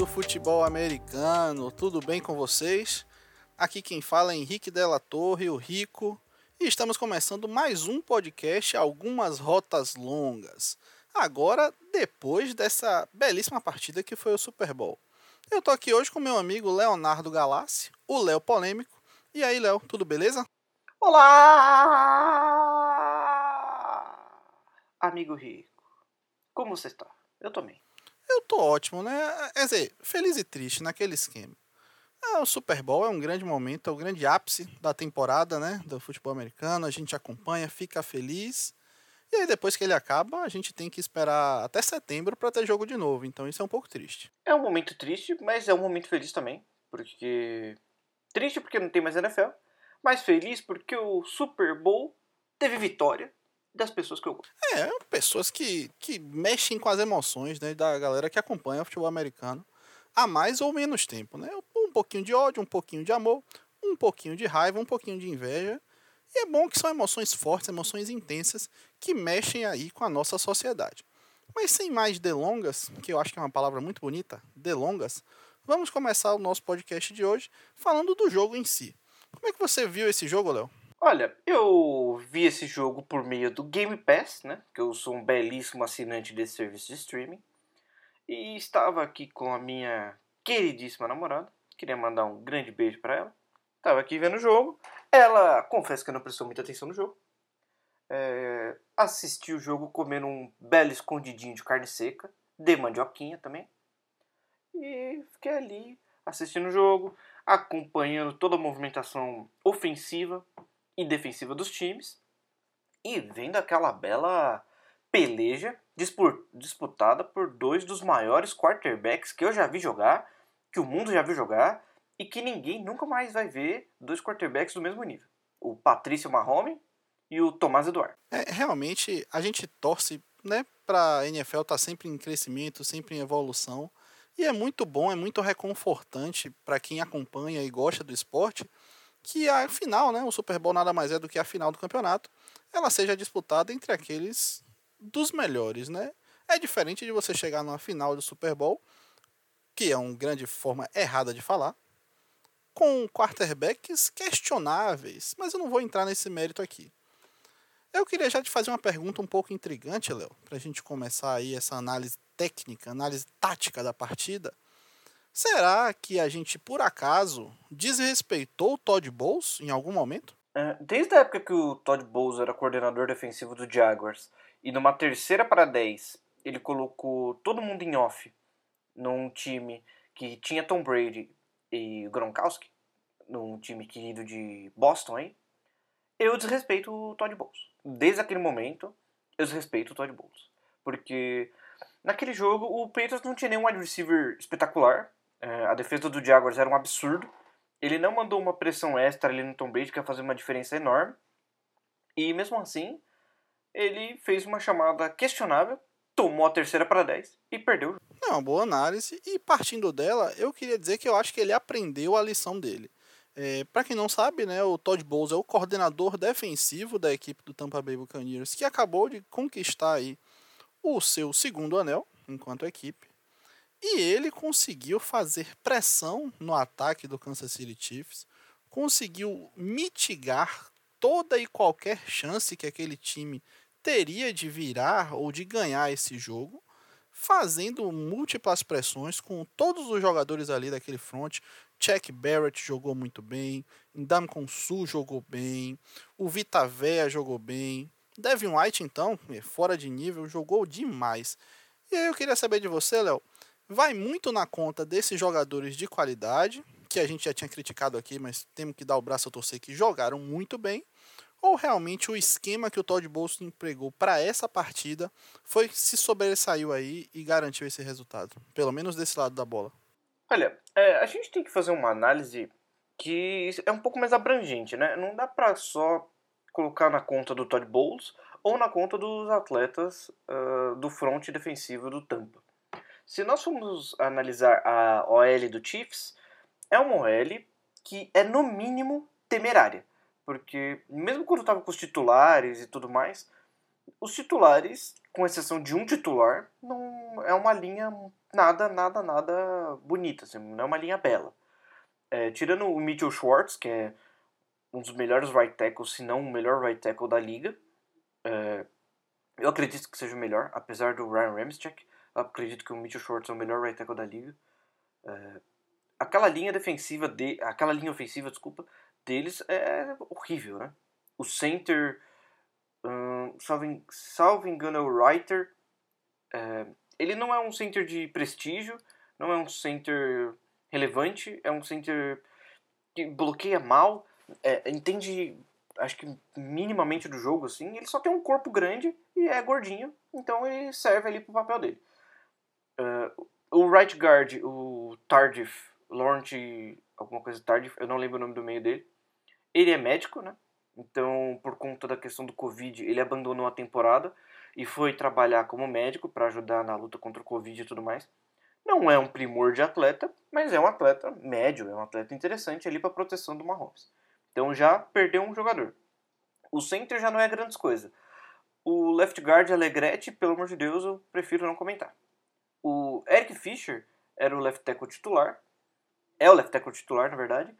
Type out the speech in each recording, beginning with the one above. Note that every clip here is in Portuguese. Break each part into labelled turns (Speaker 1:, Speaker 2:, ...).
Speaker 1: do futebol americano? Tudo bem com vocês? Aqui quem fala é Henrique Della Torre, o Rico, e estamos começando mais um podcast Algumas Rotas Longas. Agora, depois dessa belíssima partida que foi o Super Bowl. Eu tô aqui hoje com meu amigo Leonardo Galassi, o Léo Polêmico. E aí, Léo, tudo beleza?
Speaker 2: Olá! Amigo Rico, como você está? Eu também.
Speaker 1: Eu tô ótimo, né? Quer dizer, feliz e triste naquele esquema. É, o Super Bowl é um grande momento, é o grande ápice da temporada, né? Do futebol americano. A gente acompanha, fica feliz. E aí, depois que ele acaba, a gente tem que esperar até setembro para ter jogo de novo. Então, isso é um pouco triste.
Speaker 2: É um momento triste, mas é um momento feliz também. Porque. Triste porque não tem mais NFL. Mas feliz porque o Super Bowl teve vitória das pessoas que eu gosto.
Speaker 1: É, pessoas que, que mexem com as emoções né, da galera que acompanha o futebol americano há mais ou menos tempo, né? Um pouquinho de ódio, um pouquinho de amor, um pouquinho de raiva, um pouquinho de inveja. E é bom que são emoções fortes, emoções intensas que mexem aí com a nossa sociedade. Mas sem mais delongas, que eu acho que é uma palavra muito bonita, delongas, vamos começar o nosso podcast de hoje falando do jogo em si. Como é que você viu esse jogo, Léo?
Speaker 2: Olha, eu vi esse jogo por meio do Game Pass, né? Que eu sou um belíssimo assinante desse serviço de streaming. E estava aqui com a minha queridíssima namorada. Queria mandar um grande beijo para ela. Estava aqui vendo o jogo. Ela, confesso que não prestou muita atenção no jogo. É, assisti o jogo comendo um belo escondidinho de carne seca. De mandioquinha também. E fiquei ali assistindo o jogo, acompanhando toda a movimentação ofensiva e defensiva dos times e vendo aquela bela peleja disputada por dois dos maiores quarterbacks que eu já vi jogar, que o mundo já viu jogar e que ninguém nunca mais vai ver dois quarterbacks do mesmo nível. O Patrício Mahomes e o Tomás Eduardo.
Speaker 1: É, realmente a gente torce, né, para a NFL estar tá sempre em crescimento, sempre em evolução. E é muito bom, é muito reconfortante para quem acompanha e gosta do esporte que a final, né, o Super Bowl nada mais é do que a final do campeonato, ela seja disputada entre aqueles dos melhores, né? É diferente de você chegar numa final do Super Bowl, que é uma grande forma errada de falar, com quarterbacks questionáveis, mas eu não vou entrar nesse mérito aqui. Eu queria já te fazer uma pergunta um pouco intrigante, Léo, para a gente começar aí essa análise técnica, análise tática da partida. Será que a gente, por acaso, desrespeitou o Todd Bowles em algum momento?
Speaker 2: É, desde a época que o Todd Bowles era coordenador defensivo do Jaguars e numa terceira para 10 ele colocou todo mundo em off num time que tinha Tom Brady e Gronkowski, num time querido de Boston, hein? eu desrespeito o Todd Bowles. Desde aquele momento, eu desrespeito o Todd Bowles. Porque naquele jogo o Patriots não tinha nenhum wide receiver espetacular, a defesa do Jaguars era um absurdo. Ele não mandou uma pressão extra ali no Tom Brady que ia fazer uma diferença enorme. E mesmo assim, ele fez uma chamada questionável, tomou a terceira para 10 e perdeu.
Speaker 1: É uma boa análise. E partindo dela, eu queria dizer que eu acho que ele aprendeu a lição dele. É, para quem não sabe, né, o Todd Bowles é o coordenador defensivo da equipe do Tampa Bay Buccaneers, que acabou de conquistar aí o seu segundo anel enquanto equipe. E ele conseguiu fazer pressão no ataque do Kansas City Chiefs, conseguiu mitigar toda e qualquer chance que aquele time teria de virar ou de ganhar esse jogo, fazendo múltiplas pressões com todos os jogadores ali daquele front. Chuck Barrett jogou muito bem, Ndam Konsu jogou bem, o Vita Vea jogou bem, Devin White então, fora de nível, jogou demais. E aí eu queria saber de você, Léo, vai muito na conta desses jogadores de qualidade, que a gente já tinha criticado aqui, mas temos que dar o braço a torcer que jogaram muito bem, ou realmente o esquema que o Todd Bowles empregou para essa partida foi se sobressaiu aí e garantiu esse resultado, pelo menos desse lado da bola?
Speaker 2: Olha, é, a gente tem que fazer uma análise que é um pouco mais abrangente, né? Não dá para só colocar na conta do Todd Bowles ou na conta dos atletas uh, do front defensivo do Tampa. Se nós formos analisar a OL do Chiefs, é uma OL que é no mínimo temerária. Porque mesmo quando estava com os titulares e tudo mais, os titulares, com exceção de um titular, não, é uma linha nada, nada, nada bonita, assim, não é uma linha bela. É, tirando o Mitchell Schwartz, que é um dos melhores right tackles, se não o melhor right tackle da liga, é, eu acredito que seja o melhor, apesar do Ryan Ramczyk, eu acredito que o Mitchell Schwartz é o melhor right tackle da liga. É, aquela linha defensiva de, aquela linha ofensiva, desculpa, deles é horrível, né? O center, um, salvo, salvo engano, é o Writer. É, ele não é um center de prestígio, não é um center relevante, é um center que bloqueia mal, é, entende, acho que minimamente do jogo, assim. Ele só tem um corpo grande e é gordinho, então ele serve ali pro papel dele. Uh, o right guard, o Tardif, Laurent, alguma coisa Tardif, eu não lembro o nome do meio dele. Ele é médico, né? Então, por conta da questão do Covid, ele abandonou a temporada e foi trabalhar como médico para ajudar na luta contra o Covid e tudo mais. Não é um primor de atleta, mas é um atleta médio, é um atleta interessante ali para proteção do Mahomes. Então já perdeu um jogador. O center já não é grandes coisa. O left guard Alegrete, pelo amor de Deus, eu prefiro não comentar. O Eric Fischer era o left tackle titular. É o left tackle titular, na verdade.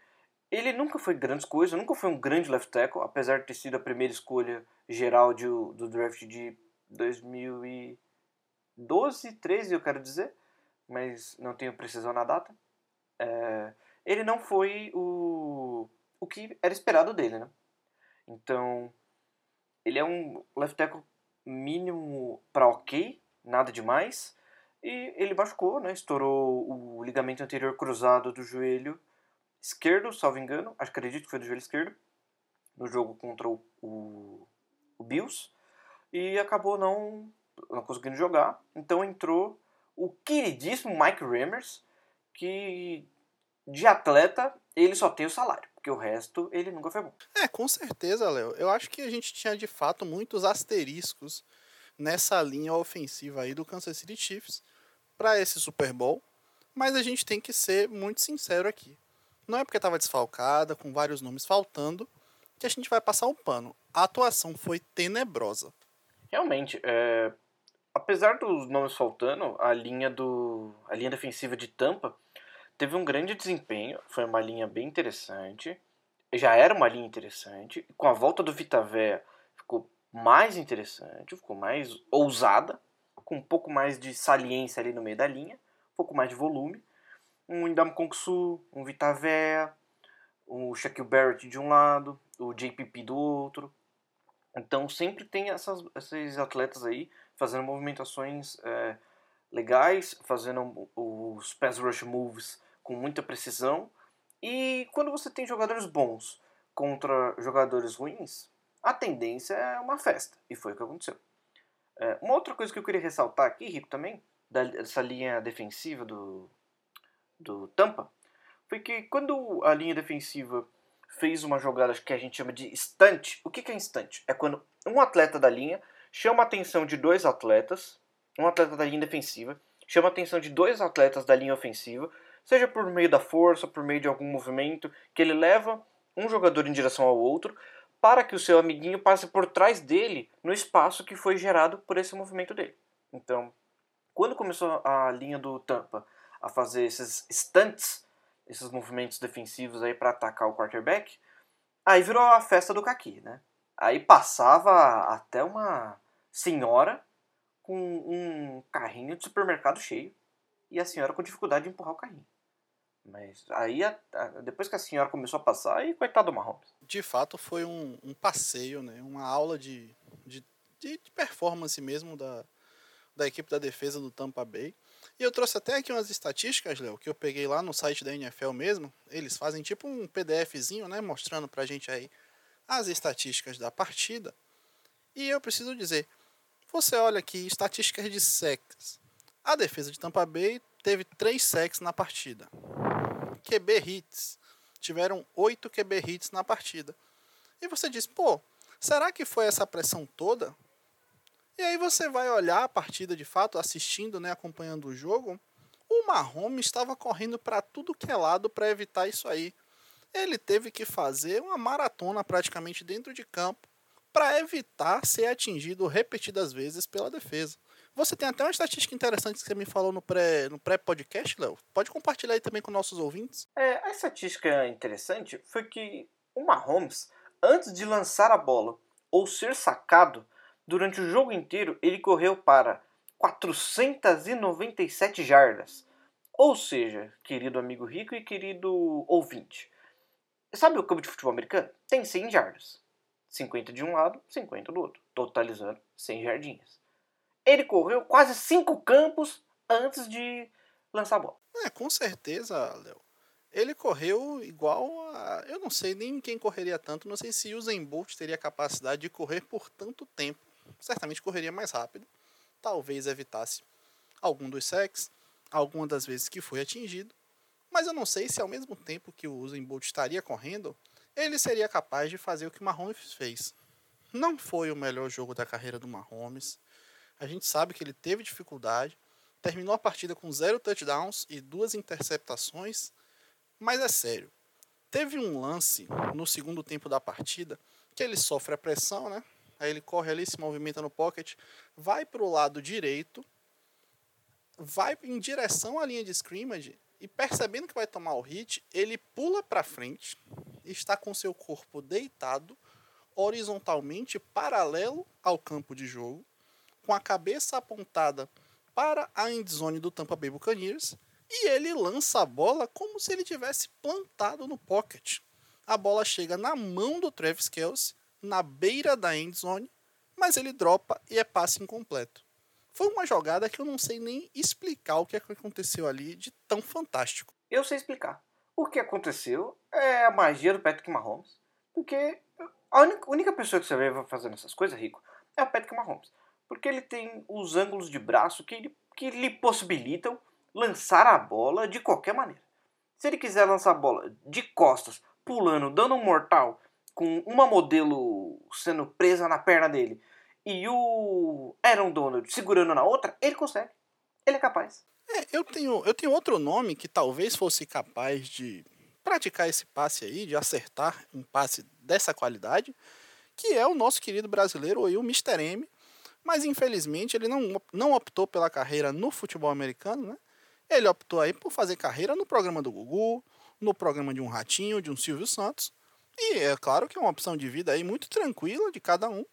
Speaker 2: Ele nunca foi grandes coisas, nunca foi um grande left tackle, apesar de ter sido a primeira escolha geral de, do draft de 2012, 13, eu quero dizer, mas não tenho precisão na data. É, ele não foi o, o que era esperado dele, né? Então, ele é um left tackle mínimo para ok, nada demais. E ele machucou, né? Estourou o ligamento anterior cruzado do joelho esquerdo, salvo engano, acredito que foi do joelho esquerdo, no jogo contra o, o, o Bills, e acabou não, não conseguindo jogar. Então entrou o queridíssimo Mike Rammers, que de atleta ele só tem o salário, porque o resto ele nunca foi bom.
Speaker 1: É, com certeza, Léo. Eu acho que a gente tinha de fato muitos asteriscos nessa linha ofensiva aí do Kansas City Chiefs para esse Super Bowl, mas a gente tem que ser muito sincero aqui. Não é porque estava desfalcada, com vários nomes faltando, que a gente vai passar o pano. A atuação foi tenebrosa.
Speaker 2: Realmente, é... apesar dos nomes faltando, a linha do a linha defensiva de Tampa teve um grande desempenho, foi uma linha bem interessante. Já era uma linha interessante, com a volta do Vitavé ficou mais interessante, ficou mais ousada, com um pouco mais de saliência ali no meio da linha, um pouco mais de volume um Indam Kongsu, um Vitavé, o Shaquille Barrett de um lado, o JPP do outro. Então sempre tem essas, esses atletas aí fazendo movimentações é, legais, fazendo os pass rush moves com muita precisão. E quando você tem jogadores bons contra jogadores ruins, a tendência é uma festa. E foi o que aconteceu. É, uma outra coisa que eu queria ressaltar aqui, Rico, também, dessa linha defensiva do, do Tampa foi que quando a linha defensiva fez uma jogada que a gente chama de stunt, o que é instante? É quando um atleta da linha chama a atenção de dois atletas, um atleta da linha defensiva, chama a atenção de dois atletas da linha ofensiva, seja por meio da força, por meio de algum movimento, que ele leva um jogador em direção ao outro, para que o seu amiguinho passe por trás dele no espaço que foi gerado por esse movimento dele. Então, quando começou a linha do Tampa a fazer esses stunts, esses movimentos defensivos aí para atacar o quarterback. Aí virou a festa do caqui, né? Aí passava até uma senhora com um carrinho de supermercado cheio e a senhora com dificuldade de empurrar o carrinho. Mas aí, depois que a senhora começou a passar, aí coitado do Mahomes.
Speaker 1: De fato, foi um, um passeio, né? Uma aula de, de, de performance mesmo da, da equipe da defesa do Tampa Bay. E eu trouxe até aqui umas estatísticas, Léo, que eu peguei lá no site da NFL mesmo. Eles fazem tipo um PDFzinho, né, mostrando pra gente aí as estatísticas da partida. E eu preciso dizer, você olha aqui estatísticas de sacks. A defesa de Tampa Bay teve 3 sacks na partida. QB hits. Tiveram 8 QB hits na partida. E você diz, pô, será que foi essa pressão toda? E aí você vai olhar a partida de fato, assistindo, né, acompanhando o jogo. O Mahomes estava correndo para tudo que é lado para evitar isso aí. Ele teve que fazer uma maratona praticamente dentro de campo para evitar ser atingido repetidas vezes pela defesa. Você tem até uma estatística interessante que você me falou no pré no pré-podcast, Léo. Pode compartilhar aí também com nossos ouvintes.
Speaker 2: É, a estatística interessante foi que o Mahomes, antes de lançar a bola ou ser sacado, durante o jogo inteiro ele correu para 497 jardas. Ou seja, querido amigo rico e querido ouvinte, sabe o campo de futebol americano? Tem 100 jardas. 50 de um lado, 50 do outro, totalizando 100 jardinhas. Ele correu quase 5 campos antes de lançar a bola.
Speaker 1: É, com certeza, Léo. Ele correu igual a. Eu não sei nem quem correria tanto. Não sei se o Bolt teria capacidade de correr por tanto tempo. Certamente correria mais rápido. Talvez evitasse algum dos sacks, alguma das vezes que foi atingido. Mas eu não sei se ao mesmo tempo que o Usain Bolt estaria correndo, ele seria capaz de fazer o que o Mahomes fez. Não foi o melhor jogo da carreira do Mahomes. A gente sabe que ele teve dificuldade. Terminou a partida com zero touchdowns e duas interceptações mas é sério. Teve um lance no segundo tempo da partida que ele sofre a pressão, né? Aí ele corre ali, se movimenta no pocket, vai para o lado direito, vai em direção à linha de scrimmage e percebendo que vai tomar o hit, ele pula para frente, está com seu corpo deitado horizontalmente paralelo ao campo de jogo, com a cabeça apontada para a endzone do Tampa Bay Buccaneers e ele lança a bola como se ele tivesse plantado no pocket. A bola chega na mão do Travis Kelce, na beira da end zone, mas ele dropa e é passe incompleto. Foi uma jogada que eu não sei nem explicar o que aconteceu ali de tão fantástico.
Speaker 2: Eu sei explicar. O que aconteceu é a magia do Patrick Mahomes. Porque a única pessoa que você vê fazendo essas coisas, Rico, é o Patrick Mahomes. Porque ele tem os ângulos de braço que, que lhe possibilitam lançar a bola de qualquer maneira. Se ele quiser lançar a bola de costas, pulando, dando um mortal, com uma modelo sendo presa na perna dele e o Aaron Donald segurando na outra, ele consegue. Ele é capaz.
Speaker 1: É, eu tenho, eu tenho outro nome que talvez fosse capaz de praticar esse passe aí, de acertar um passe dessa qualidade, que é o nosso querido brasileiro, o Mr. M. Mas infelizmente ele não, não optou pela carreira no futebol americano, né? Ele optou aí por fazer carreira no programa do Gugu, no programa de um Ratinho, de um Silvio Santos. E é claro que é uma opção de vida aí muito tranquila de cada um,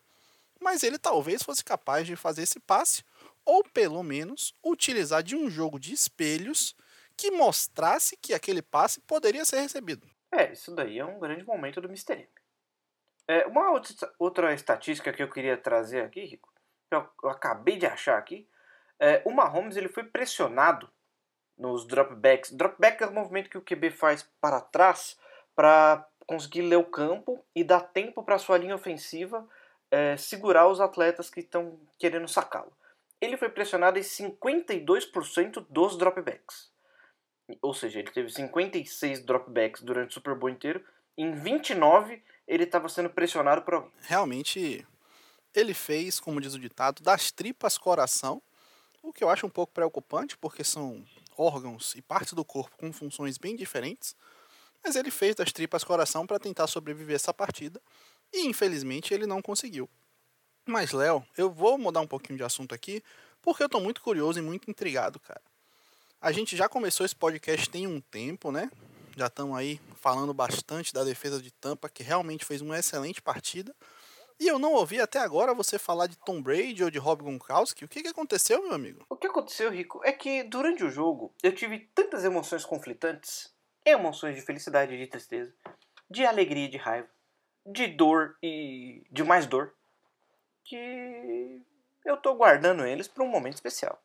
Speaker 1: mas ele talvez fosse capaz de fazer esse passe, ou pelo menos utilizar de um jogo de espelhos que mostrasse que aquele passe poderia ser recebido.
Speaker 2: É, isso daí é um grande momento do Mr. M. É, uma outra, estatística que eu queria trazer aqui, Rico, eu, eu acabei de achar aqui, é, o Mahomes ele foi pressionado nos dropbacks. Dropback é o movimento que o QB faz para trás para conseguir ler o campo e dar tempo para sua linha ofensiva é, segurar os atletas que estão querendo sacá-lo. Ele foi pressionado em 52% dos dropbacks. Ou seja, ele teve 56 dropbacks durante o Super Bowl inteiro. Em 29, ele estava sendo pressionado por alguém.
Speaker 1: Realmente, ele fez, como diz o ditado, das tripas coração, o que eu acho um pouco preocupante, porque são órgãos e partes do corpo com funções bem diferentes, mas ele fez das tripas coração para tentar sobreviver essa partida e infelizmente ele não conseguiu. Mas Léo, eu vou mudar um pouquinho de assunto aqui, porque eu estou muito curioso e muito intrigado, cara. A gente já começou esse podcast tem um tempo, né? Já estamos aí falando bastante da defesa de Tampa, que realmente fez uma excelente partida. E eu não ouvi até agora você falar de Tom Brady ou de Rob Gronkowski. O que, que aconteceu, meu amigo?
Speaker 2: O que aconteceu, Rico, é que durante o jogo eu tive tantas emoções conflitantes, emoções de felicidade e de tristeza, de alegria e de raiva, de dor e de mais dor, que eu tô guardando eles para um momento especial.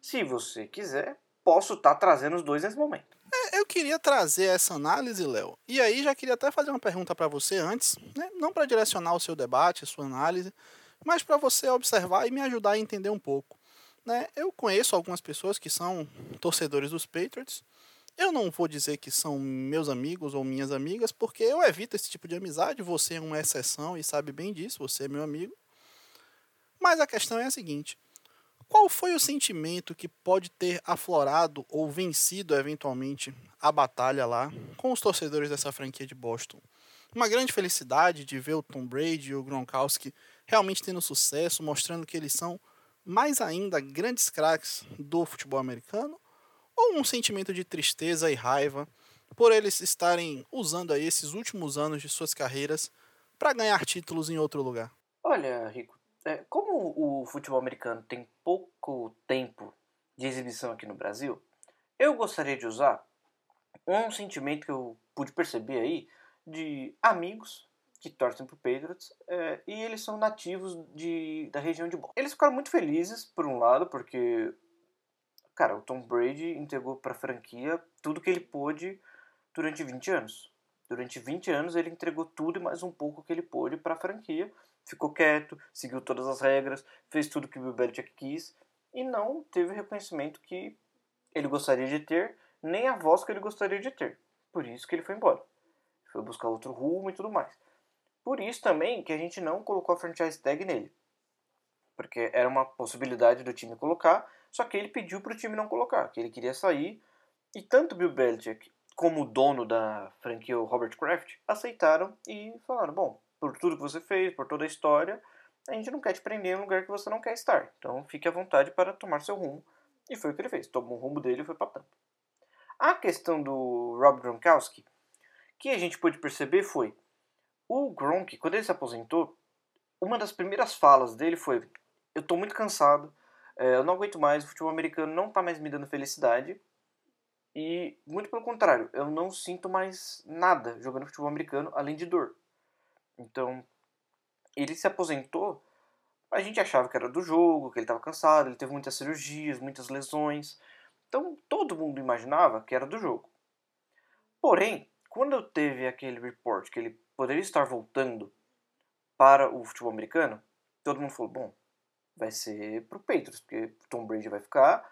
Speaker 2: Se você quiser, posso estar tá trazendo os dois nesse momento.
Speaker 1: É, eu queria trazer essa análise, Léo. E aí já queria até fazer uma pergunta para você antes, né? não para direcionar o seu debate, a sua análise, mas para você observar e me ajudar a entender um pouco. Né? Eu conheço algumas pessoas que são torcedores dos Patriots. Eu não vou dizer que são meus amigos ou minhas amigas, porque eu evito esse tipo de amizade. Você é uma exceção e sabe bem disso, você é meu amigo. Mas a questão é a seguinte: qual foi o sentimento que pode ter aflorado ou vencido eventualmente a batalha lá com os torcedores dessa franquia de Boston? Uma grande felicidade de ver o Tom Brady e o Gronkowski realmente tendo sucesso, mostrando que eles são mais ainda grandes craques do futebol americano? Ou um sentimento de tristeza e raiva por eles estarem usando aí esses últimos anos de suas carreiras para ganhar títulos em outro lugar?
Speaker 2: Olha, Rico, é, como o futebol americano tem pouco tempo de exibição aqui no Brasil, eu gostaria de usar um sentimento que eu pude perceber aí de amigos que torcem pro Patriots é, e eles são nativos de, da região de Boston. Eles ficaram muito felizes, por um lado, porque, cara, o Tom Brady entregou pra franquia tudo que ele pôde durante 20 anos. Durante 20 anos ele entregou tudo e mais um pouco que ele pôde para a franquia. Ficou quieto, seguiu todas as regras, fez tudo que o Bill Belichick quis e não teve o reconhecimento que ele gostaria de ter, nem a voz que ele gostaria de ter. Por isso que ele foi embora. Foi buscar outro rumo e tudo mais. Por isso também que a gente não colocou a franchise tag nele. Porque era uma possibilidade do time colocar, só que ele pediu para o time não colocar, que ele queria sair. E tanto Bill Belichick como dono da franquia, o Robert Kraft, aceitaram e falaram: bom, por tudo que você fez, por toda a história, a gente não quer te prender em um lugar que você não quer estar. Então fique à vontade para tomar seu rumo. E foi o que ele fez. Tomou o rumo dele e foi para Tampa. A questão do Rob Gronkowski, que a gente pôde perceber foi o Gronk, quando ele se aposentou, uma das primeiras falas dele foi: Eu estou muito cansado, eh, eu não aguento mais, o futebol americano não está mais me dando felicidade e, muito pelo contrário, eu não sinto mais nada jogando futebol americano além de dor. Então, ele se aposentou, a gente achava que era do jogo, que ele estava cansado, ele teve muitas cirurgias, muitas lesões. Então, todo mundo imaginava que era do jogo. Porém, quando teve aquele report que ele poderia estar voltando para o futebol americano, todo mundo falou: bom, vai ser pro Patriots, porque Tom Brady vai ficar.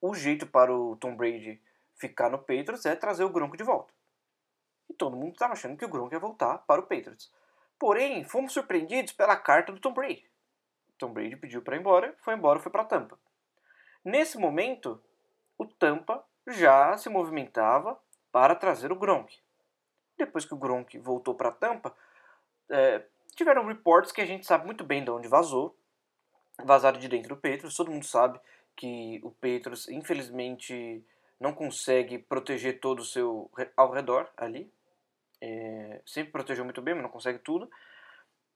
Speaker 2: O jeito para o Tom Brady ficar no Patriots é trazer o Gronk de volta. E todo mundo estava achando que o Gronk ia voltar para o Patriots. Porém, fomos surpreendidos pela carta do Tom Brady. Tom Brady pediu para ir embora, foi embora, foi para Tampa. Nesse momento, o Tampa já se movimentava para trazer o Gronk. Depois que o Gronk voltou para Tampa, é, tiveram reports que a gente sabe muito bem de onde vazou. Vazaram de dentro do Patriots. Todo mundo sabe que o Patriots, infelizmente, não consegue proteger todo o seu ao redor ali. É, sempre protegeu muito bem, mas não consegue tudo.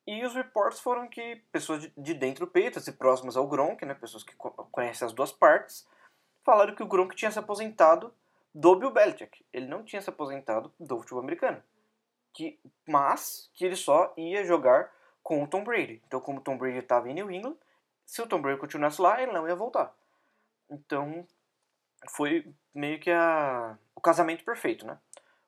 Speaker 2: E os reports foram que pessoas de, dentro do peito, e próximas ao Gronk, né, pessoas que conhecem as duas partes, falaram que o Gronk tinha se aposentado do Bill Belichick. Ele não tinha se aposentado do futebol americano. Que, mas que ele só ia jogar com o Tom Brady. Então, como o Tom Brady estava em New England, se o Tom Brady continuasse lá, ele não ia voltar. Então, foi meio que a, o casamento perfeito, né?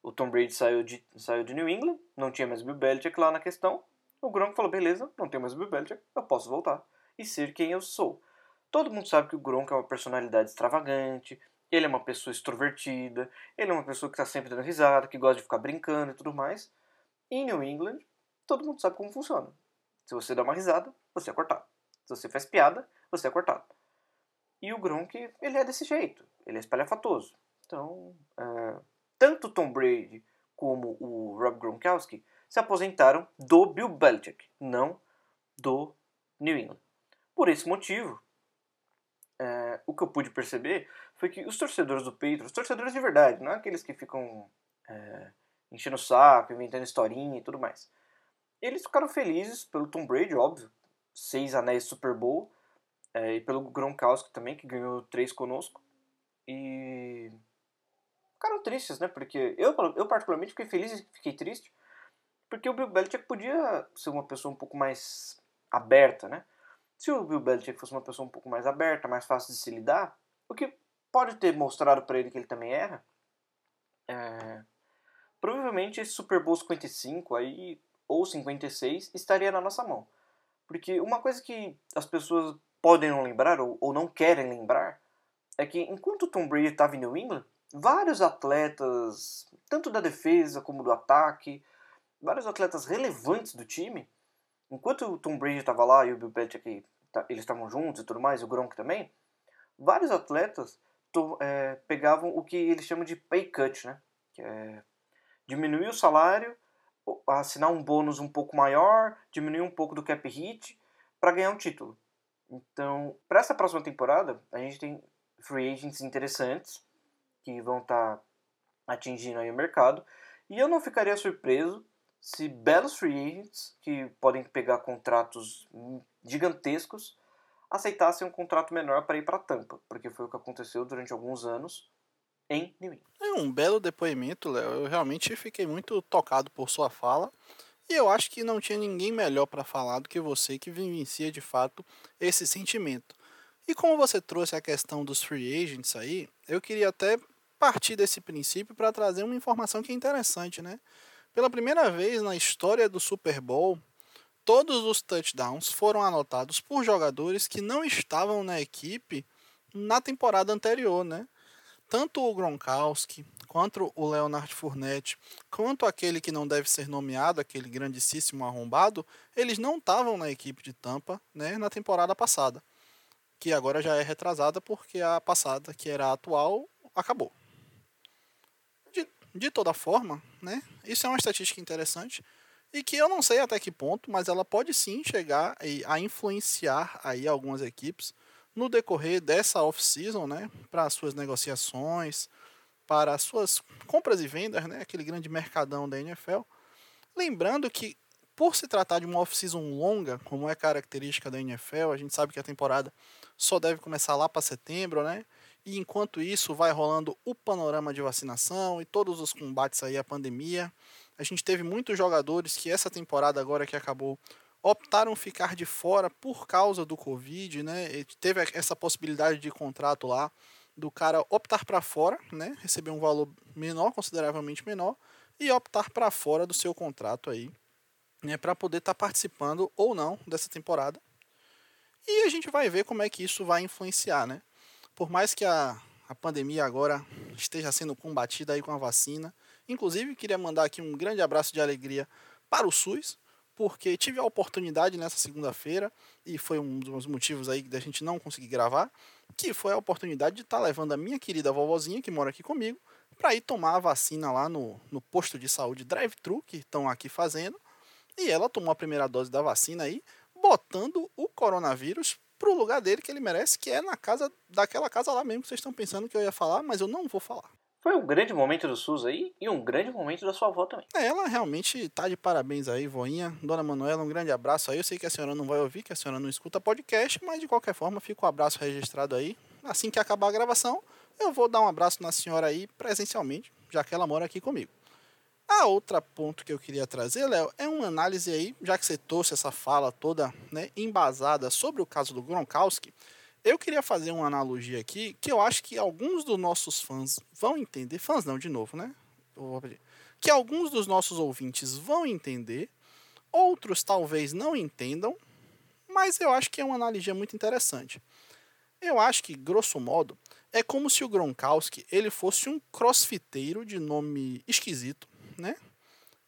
Speaker 2: O Tom Brady saiu de, saiu de New England, não tinha mais Bill Belichick lá na questão. O Gronk falou, beleza, não tenho mais Bill Belichick, eu posso voltar e ser quem eu sou. Todo mundo sabe que o Gronk é uma personalidade extravagante, ele é uma pessoa extrovertida, ele é uma pessoa que está sempre dando risada, que gosta de ficar brincando e tudo mais. E em New England, todo mundo sabe como funciona. Se você dá uma risada, você é cortado. Se você faz piada, você é cortado. E o Gronk, ele é desse jeito. Ele é espalhafatoso. Então, uh, tanto Tom Brady como o Rob Gronkowski se aposentaram do Bill Belichick, não do New England. Por esse motivo, uh, o que eu pude perceber foi que os torcedores do Patriots, os torcedores de verdade, não aqueles que ficam uh, enchendo o saco, inventando historinha e tudo mais, eles ficaram felizes pelo Tom Brady, óbvio, seis anéis Super Bowl, e pelo Gronkowski também, que ganhou três conosco. E ficaram tristes, né? Porque eu, eu particularmente fiquei feliz e fiquei triste. Porque o Bill Belichick podia ser uma pessoa um pouco mais aberta, né? Se o Bill Belichick fosse uma pessoa um pouco mais aberta, mais fácil de se lidar, o que pode ter mostrado para ele que ele também erra, é, provavelmente esse Super Bowl 55 aí, ou 56 estaria na nossa mão. Porque uma coisa que as pessoas podem não lembrar ou, ou não querem lembrar é que enquanto Tom Brady estava em New England, vários atletas, tanto da defesa como do ataque, vários atletas relevantes do time, enquanto o Tom Brady estava lá e o Bill Belichick eles estavam juntos e tudo mais, o Gronk também, vários atletas to, é, pegavam o que eles chamam de pay cut, né? Que é diminuir o salário, assinar um bônus um pouco maior, diminuir um pouco do cap hit para ganhar um título. Então, para essa próxima temporada, a gente tem free agents interessantes que vão estar tá atingindo aí o mercado. E eu não ficaria surpreso se belos free agents, que podem pegar contratos gigantescos, aceitassem um contrato menor para ir para Tampa, porque foi o que aconteceu durante alguns anos em New England.
Speaker 1: É um belo depoimento, Léo. Eu realmente fiquei muito tocado por sua fala. E eu acho que não tinha ninguém melhor para falar do que você que vivencia de fato esse sentimento. E como você trouxe a questão dos free agents aí, eu queria até partir desse princípio para trazer uma informação que é interessante, né? Pela primeira vez na história do Super Bowl, todos os touchdowns foram anotados por jogadores que não estavam na equipe na temporada anterior, né? Tanto o Gronkowski, quanto o Leonard Fournette, quanto aquele que não deve ser nomeado, aquele grandíssimo arrombado, eles não estavam na equipe de Tampa né, na temporada passada, que agora já é retrasada porque a passada, que era a atual, acabou. De, toda forma, né, isso é uma estatística interessante e que eu não sei até que ponto, mas ela pode sim chegar a influenciar aí algumas equipes no decorrer dessa off-season, né, para suas negociações, para as suas compras e vendas, né, aquele grande mercadão da NFL. Lembrando que, por se tratar de uma off-season longa, como é característica da NFL, a gente sabe que a temporada só deve começar lá para setembro, né? E enquanto isso vai rolando o panorama de vacinação e todos os combates aí à pandemia. A gente teve muitos jogadores que essa temporada agora que acabou optaram ficar de fora por causa do Covid, né? E teve essa possibilidade de contrato lá do cara optar para fora, né, receber um valor menor, consideravelmente menor, e optar para fora do seu contrato aí, né, para poder estar tá participando ou não dessa temporada. E a gente vai ver como é que isso vai influenciar, né? Por mais que a, a pandemia agora esteja sendo combatida aí com a vacina, inclusive queria mandar aqui um grande abraço de alegria para o SUS, porque tive a oportunidade nessa segunda-feira, e foi um dos motivos aí da gente não conseguir gravar, que foi a oportunidade de estar tá levando a minha querida vovozinha, que mora aqui comigo, para ir tomar a vacina lá no, no posto de saúde drive-thru, que estão aqui fazendo, e ela tomou a primeira dose da vacina aí, botando o coronavírus pro lugar dele que ele merece, que é na casa daquela casa lá mesmo que vocês estão pensando que eu ia falar, mas eu não vou falar.
Speaker 2: Foi um grande momento do SUS aí e um grande momento da sua avó também.
Speaker 1: É, ela realmente tá de parabéns aí, voinha. Dona Manuela, um grande abraço aí. Eu sei que a senhora não vai ouvir, que a senhora não escuta podcast, mas de qualquer forma fica o um abraço registrado aí. Assim que acabar a gravação, eu vou dar um abraço na senhora aí presencialmente, já que ela mora aqui comigo. A outra ponto que eu queria trazer, Léo, é uma análise aí, já que você trouxe essa fala toda né, embasada sobre o caso do Gronkowski, eu queria fazer uma analogia aqui que eu acho que alguns dos nossos fãs vão entender. Fãs não, de novo, né? Que alguns dos nossos ouvintes vão entender, outros talvez não entendam, mas eu acho que é uma analogia muito interessante. Eu acho que, grosso modo, é como se o Gronkowski ele fosse um crossfiteiro de nome esquisito, né?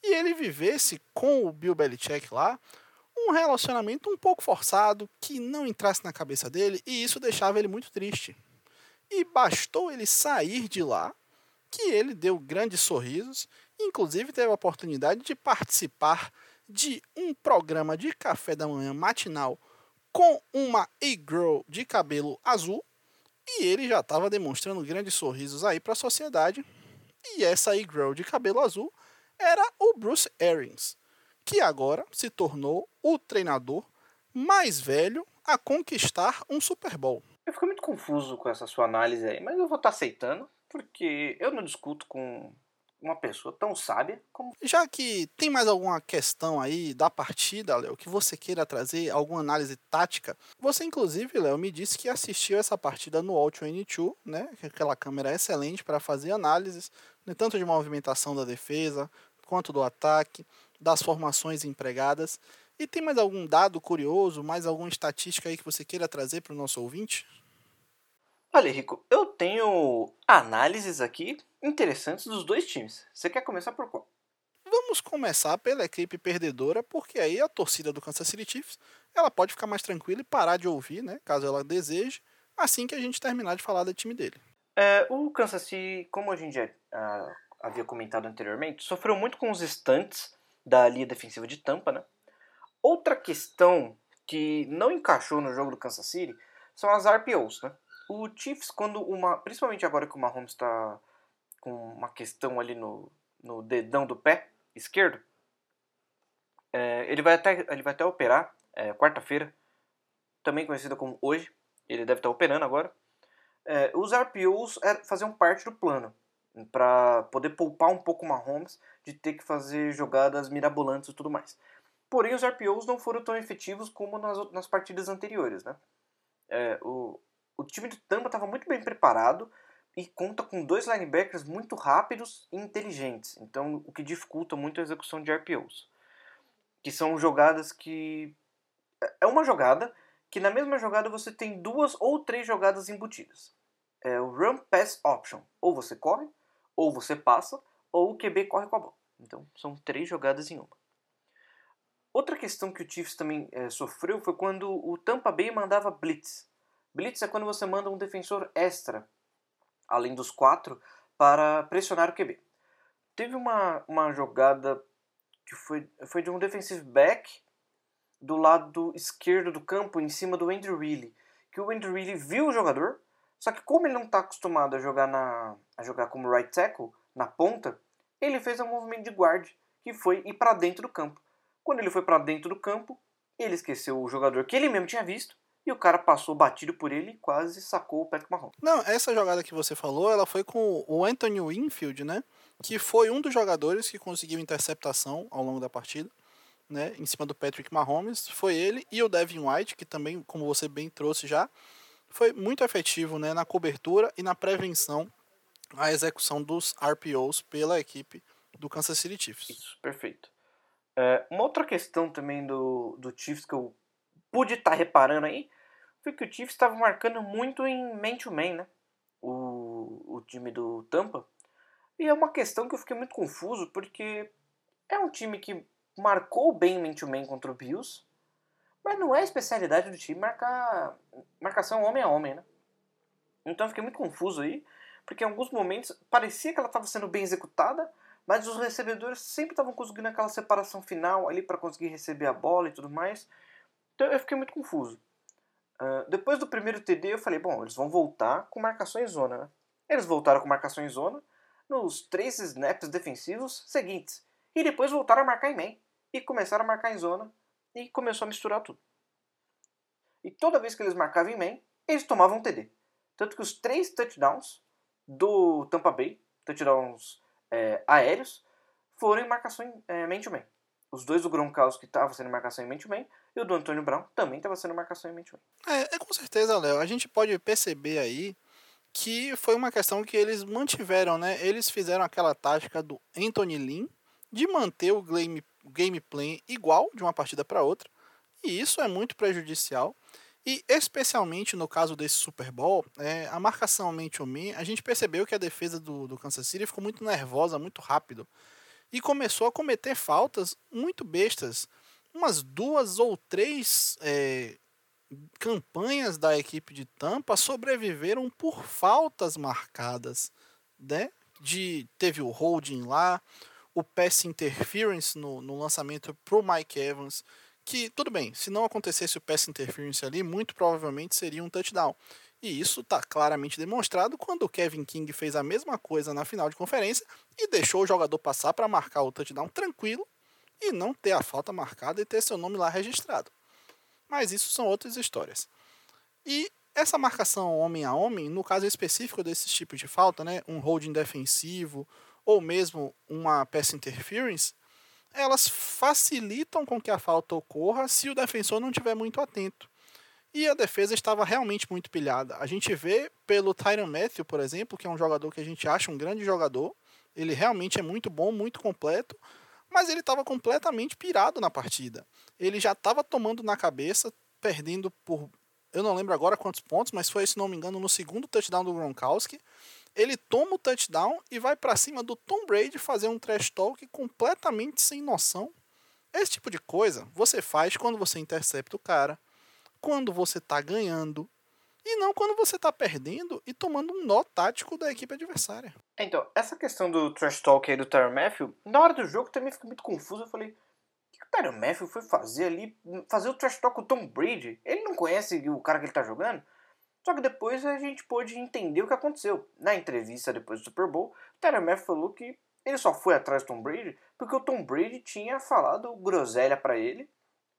Speaker 1: E ele vivesse com o Bill Belichick lá um relacionamento um pouco forçado, que não entrasse na cabeça dele, e isso deixava ele muito triste. E bastou ele sair de lá, que ele deu grandes sorrisos, inclusive teve a oportunidade de participar de um programa de café da manhã matinal com uma e-girl de cabelo azul, e ele já estava demonstrando grandes sorrisos aí para a sociedade. E essa e-girl de cabelo azul era o Bruce Arians, que agora se tornou o treinador mais velho a conquistar um Super Bowl.
Speaker 2: Eu fico muito confuso com essa sua análise aí, mas eu vou estar aceitando, porque eu não discuto com uma pessoa tão sábia como.
Speaker 1: Já que tem mais alguma questão aí da partida, Léo, que você queira trazer, alguma análise tática, você inclusive, Léo, me disse que assistiu essa partida no All 22, né? Aquela câmera excelente para fazer análises, né, tanto de movimentação da defesa quanto do ataque das formações empregadas. E tem mais algum dado curioso, mais alguma estatística aí que você queira trazer para o nosso ouvinte?
Speaker 2: Olha, Rico, eu tenho análises aqui interessantes dos dois times. Você quer começar por qual?
Speaker 1: Vamos começar pela equipe perdedora, porque aí a torcida do Kansas City Chiefs ela pode ficar mais tranquila e parar de ouvir, né, caso ela deseje, assim que a gente terminar de falar do time dele.
Speaker 2: É, o Kansas City, como a gente já uh, havia comentado anteriormente, sofreu muito com os estantes da linha defensiva de Tampa, né? Outra questão que não encaixou no jogo do Kansas City são as RPOs, né? O Chiefs, quando uma. Principalmente agora que o Mahomes está com uma questão ali no, no dedão do pé esquerdo, é, ele, vai até, ele vai até operar é, quarta-feira, também conhecida como hoje. Ele deve estar operando agora. É, os RPOs é, faziam parte do plano para poder poupar um pouco Mahomes de ter que fazer jogadas mirabolantes e tudo mais. Porém, os RPOs não foram tão efetivos como nas, nas partidas anteriores. Né? É, o, o time do Tampa estava muito bem preparado e conta com dois linebackers muito rápidos e inteligentes. Então, o que dificulta muito a execução de RPOs. Que são jogadas que. É uma jogada que na mesma jogada você tem duas ou três jogadas embutidas. É o Run Pass Option. Ou você corre, ou você passa, ou o QB corre com a bola. Então, são três jogadas em uma. Outra questão que o Chiefs também é, sofreu foi quando o Tampa Bay mandava blitz. Blitz é quando você manda um defensor extra, além dos quatro, para pressionar o QB. Teve uma, uma jogada que foi, foi de um defensive back do lado esquerdo do campo, em cima do Andrew Reilly, que o Andrew Reilly viu o jogador, só que como ele não está acostumado a jogar, na, a jogar como right tackle, na ponta, ele fez um movimento de guard, que foi ir para dentro do campo. Quando ele foi para dentro do campo, ele esqueceu o jogador que ele mesmo tinha visto, e o cara passou batido por ele e quase sacou o Patrick Mahomes.
Speaker 1: Não, essa jogada que você falou, ela foi com o Anthony Winfield, né? Que foi um dos jogadores que conseguiu interceptação ao longo da partida, né? Em cima do Patrick Mahomes. Foi ele e o Devin White, que também, como você bem trouxe já, foi muito efetivo né, na cobertura e na prevenção à execução dos RPOs pela equipe do Kansas City Chiefs.
Speaker 2: Isso, perfeito. É, uma outra questão também do, do Chiefs que eu pude estar tá reparando aí foi que o Chiefs estava marcando muito em man-to-man, né? O, o time do Tampa. E é uma questão que eu fiquei muito confuso, porque é um time que marcou bem man-to-man contra o Bills, mas não é a especialidade do time marcar marcação homem a homem, né? Então eu fiquei muito confuso aí, porque em alguns momentos parecia que ela estava sendo bem executada, mas os recebedores sempre estavam conseguindo aquela separação final ali para conseguir receber a bola e tudo mais. Então eu fiquei muito confuso. Uh, depois do primeiro TD eu falei, bom, eles vão voltar com marcação em zona, né? Eles voltaram com marcação em zona nos três snaps defensivos seguintes. E depois voltaram a marcar em man. E começaram a marcar em zona. E começou a misturar tudo. E toda vez que eles marcavam em man, eles tomavam um TD. Tanto que os três touchdowns do Tampa Bay, touchdowns é, aéreos, foram em marcação em é, man-to-man. Os dois do Gronkowski estavam sendo marcação em man-to-man e o do Antônio Brown também estava sendo marcação em man-to-man.
Speaker 1: É, é, com certeza, Léo. A gente pode perceber aí que foi uma questão que eles mantiveram, né? Eles fizeram aquela tática do Anthony Lynn de manter o game, gameplay igual de uma partida para outra. E isso é muito prejudicial. E especialmente no caso desse Super Bowl, é, a marcação mente-man, a gente percebeu que a defesa do, do Kansas City ficou muito nervosa, muito rápido. E começou a cometer faltas muito bestas. Umas duas ou três é, campanhas da equipe de Tampa sobreviveram por faltas marcadas, né? De teve o holding lá, o pass interference no, no lançamento pro Mike Evans, que tudo bem, se não acontecesse o pass interference ali, muito provavelmente seria um touchdown. E isso está claramente demonstrado quando o Kevin King fez a mesma coisa na final de conferência e deixou o jogador passar para marcar o touchdown tranquilo e não ter a falta marcada e ter seu nome lá registrado mas isso são outras histórias. E essa marcação homem a homem, no caso específico desses tipos de falta, né, um holding defensivo ou mesmo uma pass interference, elas facilitam com que a falta ocorra se o defensor não estiver muito atento. E a defesa estava realmente muito pilhada. A gente vê pelo Tyron Matthew, por exemplo, que é um jogador que a gente acha um grande jogador. Ele realmente é muito bom, muito completo, mas ele estava completamente pirado na partida. Ele já estava tomando na cabeça, perdendo por. Eu não lembro agora quantos pontos, mas foi, se não me engano, no segundo touchdown do Gronkowski. Ele toma o touchdown e vai para cima do Tom Brady fazer um trash talk completamente sem noção. Esse tipo de coisa você faz quando você intercepta o cara, quando você está ganhando, e não quando você está perdendo e tomando um nó tático da equipe adversária.
Speaker 2: Então, essa questão do trash talk aí do Tyron Matthew, na hora do jogo também fica muito confuso. Eu falei, o que o Tyron Matthew foi fazer ali, fazer o trash talk com o Tom Brady. Ele não conhece o cara que ele tá jogando. Só que depois a gente pôde entender o que aconteceu. Na entrevista depois do Super Bowl, o Matthew falou que ele só foi atrás do Tom Brady porque o Tom Brady tinha falado groselha para ele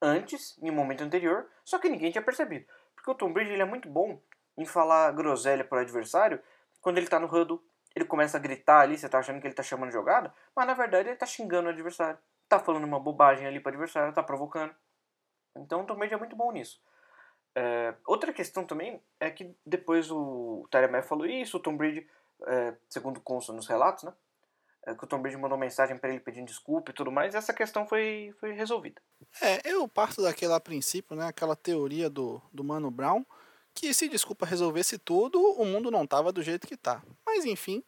Speaker 2: antes, em um momento anterior, só que ninguém tinha percebido. Porque o Tom Brady ele é muito bom em falar groselha pro adversário quando ele tá no huddle. Ele começa a gritar ali, você tá achando que ele tá chamando jogada, mas na verdade ele tá xingando o adversário. Tá falando uma bobagem ali pro adversário, tá provocando. Então o Tom Brady é muito bom nisso. É, outra questão também é que depois o Tyler falou isso, o Tom Brady, é, segundo consta nos relatos, né? É, que o Tom Brady mandou mensagem para ele pedindo desculpa e tudo mais, e essa questão foi, foi resolvida.
Speaker 1: É, eu parto daquele princípio, né? Aquela teoria do, do Mano Brown, que se desculpa resolvesse tudo, o mundo não tava do jeito que tá. Mas enfim,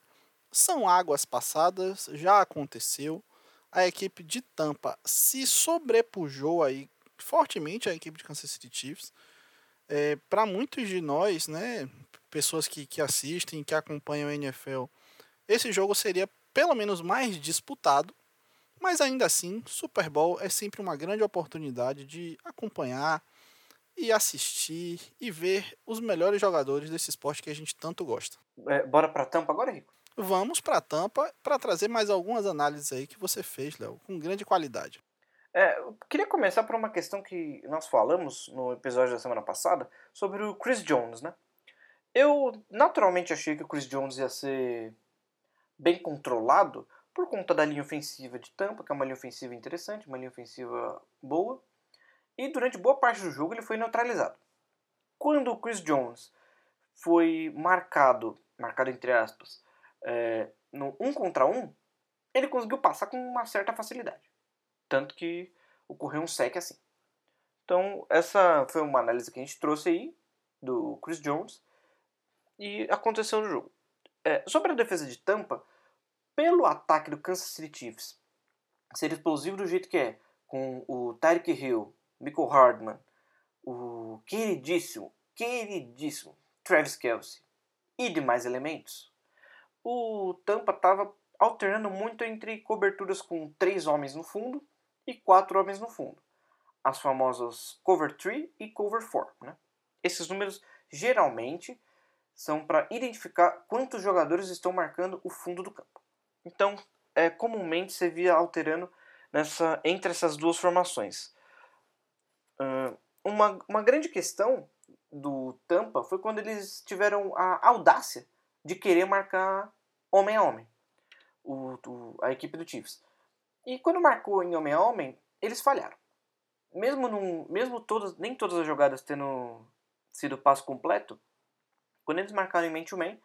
Speaker 1: são águas passadas, já aconteceu. A equipe de Tampa se sobrepujou aí fortemente a equipe de Kansas City Chiefs. É, para muitos de nós, né, pessoas que, que assistem, que acompanham a NFL, esse jogo seria pelo menos mais disputado, mas ainda assim, Super Bowl é sempre uma grande oportunidade de acompanhar e assistir e ver os melhores jogadores desse esporte que a gente tanto gosta.
Speaker 2: É, bora para Tampa agora, Rico?
Speaker 1: Vamos para Tampa para trazer mais algumas análises aí que você fez, Léo, com grande qualidade.
Speaker 2: É, eu queria começar por uma questão que nós falamos no episódio da semana passada sobre o Chris Jones, né? Eu naturalmente achei que o Chris Jones ia ser bem controlado por conta da linha ofensiva de Tampa, que é uma linha ofensiva interessante, uma linha ofensiva boa. E durante boa parte do jogo ele foi neutralizado. Quando o Chris Jones foi marcado, marcado entre aspas, é, no um contra um, ele conseguiu passar com uma certa facilidade. Tanto que ocorreu um sec assim. Então, essa foi uma análise que a gente trouxe aí do Chris Jones e aconteceu no jogo. É, sobre a defesa de Tampa, pelo ataque do Kansas City Chiefs ser explosivo do jeito que é, com o Tyreek Hill, Michael Hardman, o queridíssimo, queridíssimo Travis Kelsey e demais elementos, o Tampa estava alternando muito entre coberturas com três homens no fundo e quatro homens no fundo. As famosas cover 3 e cover 4. Né? Esses números geralmente são para identificar quantos jogadores estão marcando o fundo do campo. Então, é, comumente você via alterando nessa, entre essas duas formações. Uh, uma, uma grande questão do Tampa foi quando eles tiveram a audácia de querer marcar homem a homem, o, o, a equipe do Chiefs. E quando marcou em homem a homem, eles falharam. Mesmo, num, mesmo nem todas as jogadas tendo sido passo completo, quando eles marcaram em man-to-man,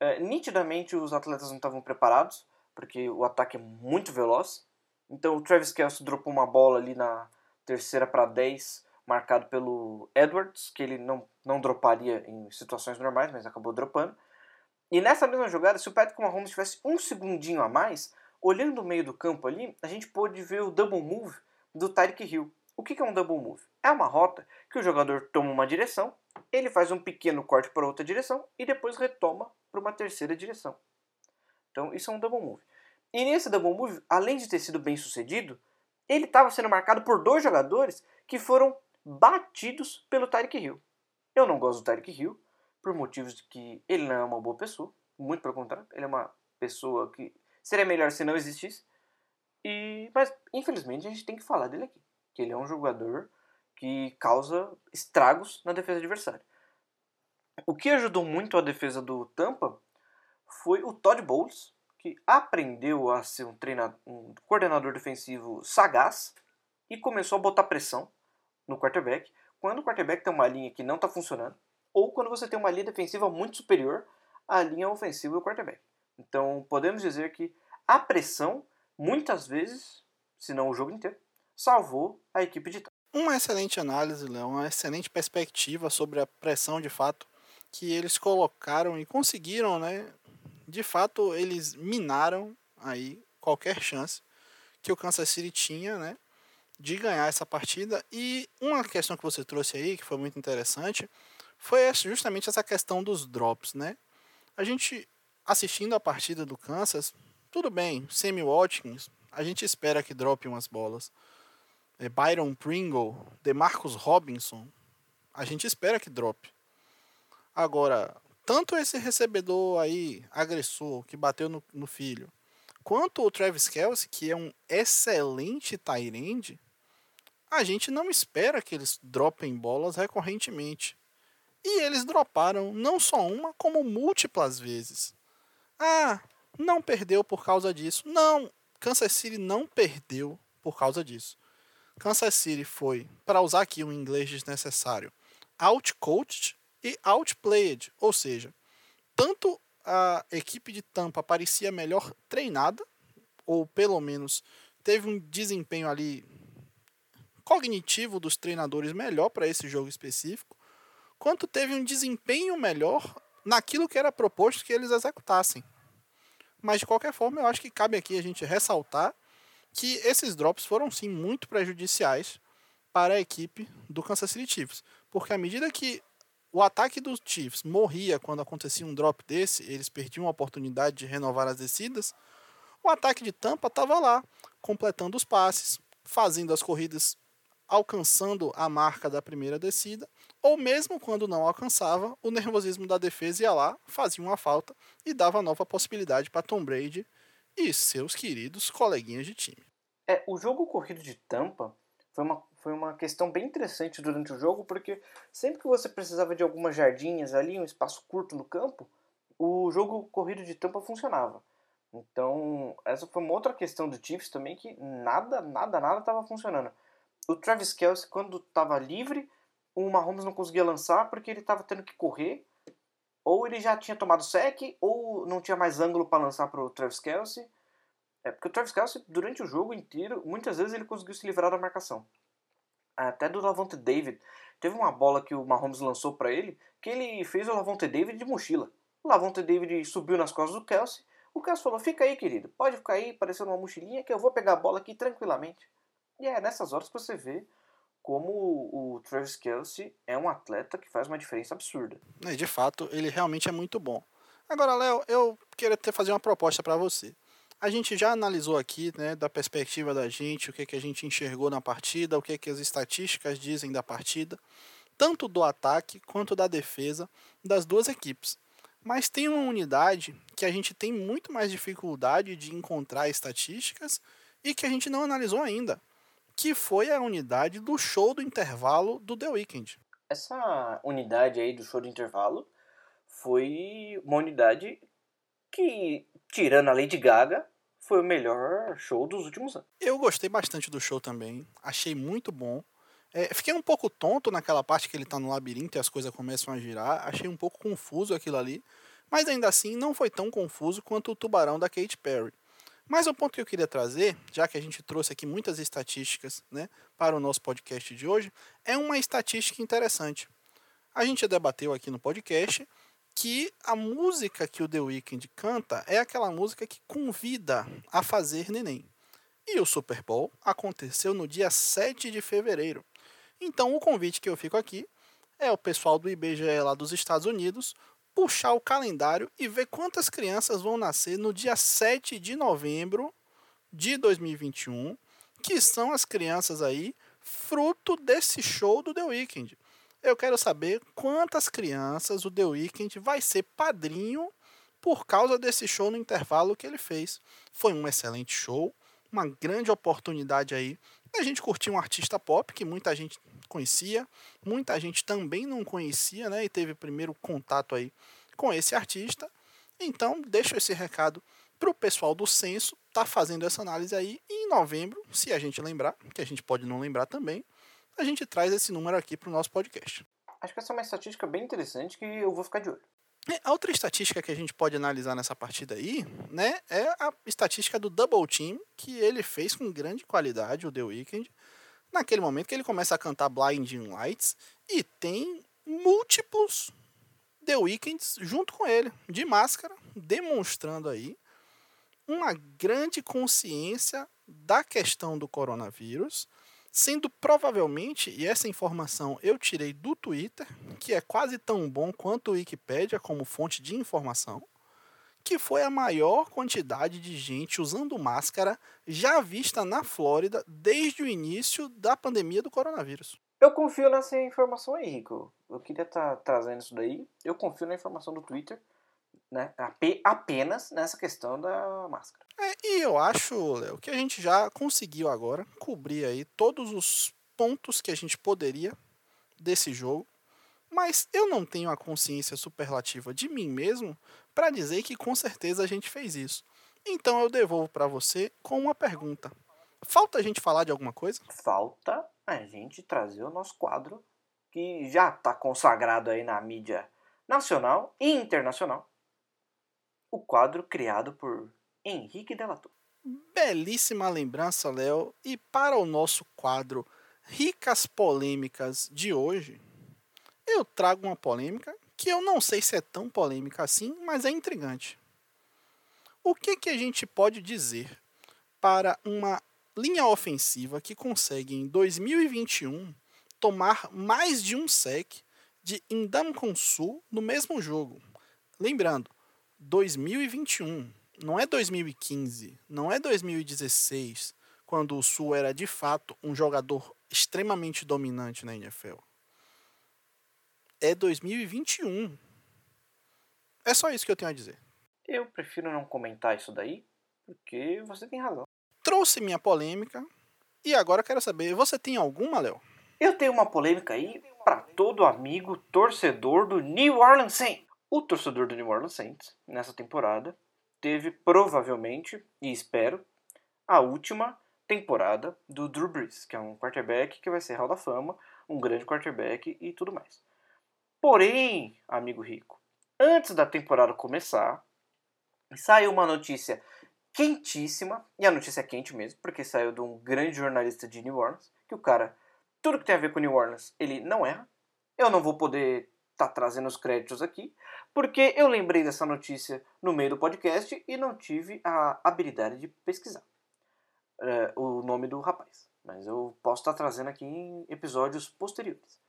Speaker 2: é, nitidamente os atletas não estavam preparados, porque o ataque é muito veloz. Então o Travis Kelce dropou uma bola ali na terceira para 10, marcado pelo Edwards, que ele não, não droparia em situações normais, mas acabou dropando. E nessa mesma jogada, se o Patrick Mahomes tivesse um segundinho a mais, olhando o meio do campo ali, a gente pôde ver o double move do Tyreek Hill. O que é um double move? É uma rota que o jogador toma uma direção, ele faz um pequeno corte para outra direção e depois retoma para uma terceira direção. Então isso é um double move. E nesse double move, além de ter sido bem sucedido, ele estava sendo marcado por dois jogadores que foram batidos pelo Tyreek Hill. Eu não gosto do Tyreek Hill, por motivos de que ele não é uma boa pessoa, muito pelo contrário, ele é uma pessoa que seria melhor se não existisse. E, mas, infelizmente, a gente tem que falar dele aqui, que ele é um jogador que causa estragos na defesa adversária. O que ajudou muito a defesa do Tampa foi o Todd Bowles, que aprendeu a ser um, treinador, um coordenador defensivo sagaz e começou a botar pressão no quarterback. Quando o quarterback tem uma linha que não está funcionando, ou quando você tem uma linha defensiva muito superior à linha ofensiva do quarterback. Então, podemos dizer que a pressão, muitas vezes, se não o jogo inteiro, salvou a equipe de
Speaker 1: Uma excelente análise, Léo, uma excelente perspectiva sobre a pressão de fato que eles colocaram e conseguiram, né? De fato, eles minaram aí qualquer chance que o Kansas City tinha, né? De ganhar essa partida. E uma questão que você trouxe aí, que foi muito interessante, foi justamente essa questão dos drops, né? A gente assistindo a partida do Kansas, tudo bem, Sammy Watkins, a gente espera que drope umas bolas. é, Byron Pringle, DeMarcus Robinson, a gente espera que drop. Agora, tanto esse recebedor aí, agressor, que bateu no, no filho, quanto o Travis Kelsey, que é um excelente tight a gente não espera que eles dropem bolas recorrentemente. E eles droparam não só uma, como múltiplas vezes. Ah, não perdeu por causa disso. Não, Kansas City não perdeu por causa disso. Kansas City foi, para usar aqui um inglês desnecessário, outcoached e outplayed, ou seja, tanto a equipe de Tampa parecia melhor treinada, ou pelo menos teve um desempenho ali cognitivo dos treinadores melhor para esse jogo específico, quanto teve um desempenho melhor naquilo que era proposto que eles executassem. Mas de qualquer forma, eu acho que cabe aqui a gente ressaltar que esses drops foram sim muito prejudiciais para a equipe do Kansas City Chiefs, porque à medida que o ataque dos Chiefs morria quando acontecia um drop desse, eles perdiam a oportunidade de renovar as descidas. O ataque de Tampa estava lá, completando os passes, fazendo as corridas alcançando a marca da primeira descida, ou mesmo quando não alcançava, o nervosismo da defesa ia lá, fazia uma falta e dava nova possibilidade para Tom Brady e seus queridos coleguinhas de time.
Speaker 2: É, o jogo corrido de Tampa foi uma, foi uma questão bem interessante durante o jogo, porque sempre que você precisava de algumas jardinhas ali, um espaço curto no campo, o jogo corrido de Tampa funcionava. Então, essa foi uma outra questão do Chiefs também, que nada, nada, nada estava funcionando o Travis Kelsey, quando estava livre, o Mahomes não conseguia lançar porque ele estava tendo que correr. Ou ele já tinha tomado sec, ou não tinha mais ângulo para lançar para o Travis Kelsey. É porque o Travis Kelsey, durante o jogo inteiro, muitas vezes ele conseguiu se livrar da marcação. Até do Lavonte David. Teve uma bola que o Mahomes lançou para ele, que ele fez o Lavonte David de mochila. O Lavonte David subiu nas costas do Kelsey. O Kelsey falou: Fica aí, querido, pode ficar aí, parecendo uma mochilinha, que eu vou pegar a bola aqui tranquilamente. E é nessas horas que você vê como o Travis Kelsey é um atleta que faz uma diferença absurda.
Speaker 1: É, de fato, ele realmente é muito bom. Agora, Léo, eu queria ter fazer uma proposta para você. A gente já analisou aqui, né, da perspectiva da gente, o que, que a gente enxergou na partida, o que, que as estatísticas dizem da partida, tanto do ataque quanto da defesa das duas equipes. Mas tem uma unidade que a gente tem muito mais dificuldade de encontrar estatísticas e que a gente não analisou ainda que foi a unidade do show do intervalo do The Weeknd.
Speaker 2: Essa unidade aí do show do intervalo foi uma unidade que, tirando a Lady Gaga, foi o melhor show dos últimos anos.
Speaker 1: Eu gostei bastante do show também, achei muito bom. É, fiquei um pouco tonto naquela parte que ele tá no labirinto e as coisas começam a girar, achei um pouco confuso aquilo ali, mas ainda assim não foi tão confuso quanto o tubarão da Katy Perry. Mas o ponto que eu queria trazer, já que a gente trouxe aqui muitas estatísticas né, para o nosso podcast de hoje, é uma estatística interessante. A gente debateu aqui no podcast que a música que o The Weeknd canta é aquela música que convida a fazer neném. E o Super Bowl aconteceu no dia 7 de fevereiro. Então o convite que eu fico aqui é o pessoal do IBGE lá dos Estados Unidos puxar o calendário e ver quantas crianças vão nascer no dia 7 de novembro de 2021, que são as crianças aí fruto desse show do The Weeknd. Eu quero saber quantas crianças o The Weeknd vai ser padrinho por causa desse show no intervalo que ele fez. Foi um excelente show, uma grande oportunidade aí a gente curtir um artista pop que muita gente conhecia, muita gente também não conhecia, né? E teve primeiro contato aí com esse artista. Então, deixo esse recado para o pessoal do censo tá fazendo essa análise aí. E em novembro, se a gente lembrar, que a gente pode não lembrar também, a gente traz esse número aqui para o nosso podcast.
Speaker 2: Acho que essa é uma estatística bem interessante que eu vou ficar de olho.
Speaker 1: É, a outra estatística que a gente pode analisar nessa partida aí, né, é a estatística do double team que ele fez com grande qualidade, o The Weeknd, naquele momento que ele começa a cantar Blinding Lights e tem múltiplos The Weeknds junto com ele, de máscara, demonstrando aí uma grande consciência da questão do coronavírus, sendo provavelmente, e essa informação eu tirei do Twitter, que é quase tão bom quanto o Wikipedia como fonte de informação, que foi a maior quantidade de gente usando máscara já vista na Flórida desde o início da pandemia do coronavírus.
Speaker 2: Eu confio nessa informação aí, Rico. Eu queria estar tá trazendo isso daí. Eu confio na informação do Twitter, né? Apenas nessa questão da máscara.
Speaker 1: É, e eu acho, Léo, que a gente já conseguiu agora cobrir aí todos os pontos que a gente poderia desse jogo. Mas eu não tenho a consciência superlativa de mim mesmo para dizer que com certeza a gente fez isso. Então eu devolvo para você com uma pergunta. Falta a gente falar de alguma coisa?
Speaker 2: Falta a gente trazer o nosso quadro que já está consagrado aí na mídia nacional e internacional. O quadro criado por Henrique Delator.
Speaker 1: Belíssima lembrança, Léo. E para o nosso quadro Ricas Polêmicas de hoje, eu trago uma polêmica que eu não sei se é tão polêmica assim, mas é intrigante. O que, que a gente pode dizer para uma linha ofensiva que consegue em 2021 tomar mais de um sec de Indamcon Sul no mesmo jogo? Lembrando, 2021, não é 2015, não é 2016, quando o Sul era de fato um jogador extremamente dominante na NFL é 2021. É só isso que eu tenho a dizer.
Speaker 2: Eu prefiro não comentar isso daí, porque você tem razão.
Speaker 1: Trouxe minha polêmica e agora quero saber, você tem alguma, Léo?
Speaker 2: Eu tenho uma polêmica aí para todo amigo torcedor do New Orleans Saints. O torcedor do New Orleans Saints, nessa temporada, teve provavelmente, e espero, a última temporada do Drew Brees, que é um quarterback que vai ser Hall da Fama, um grande quarterback e tudo mais. Porém, amigo rico, antes da temporada começar, saiu uma notícia quentíssima, e a notícia é quente mesmo, porque saiu de um grande jornalista de New Orleans, que o cara, tudo que tem a ver com New Orleans, ele não erra. Eu não vou poder estar tá trazendo os créditos aqui, porque eu lembrei dessa notícia no meio do podcast e não tive a habilidade de pesquisar é, o nome do rapaz. Mas eu posso estar tá trazendo aqui em episódios posteriores.